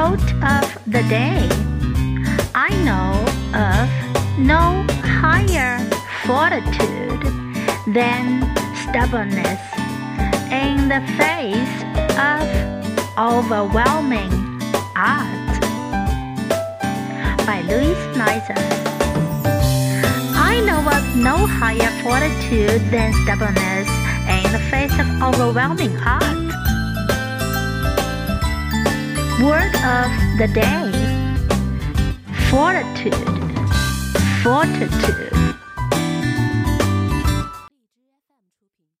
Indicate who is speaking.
Speaker 1: Quote of the day I know of no higher fortitude than stubbornness in the face of overwhelming odds. By Louis Nizer. I know of no higher fortitude than stubbornness in the face of overwhelming odds. Word of the day Fortitude, fortitude.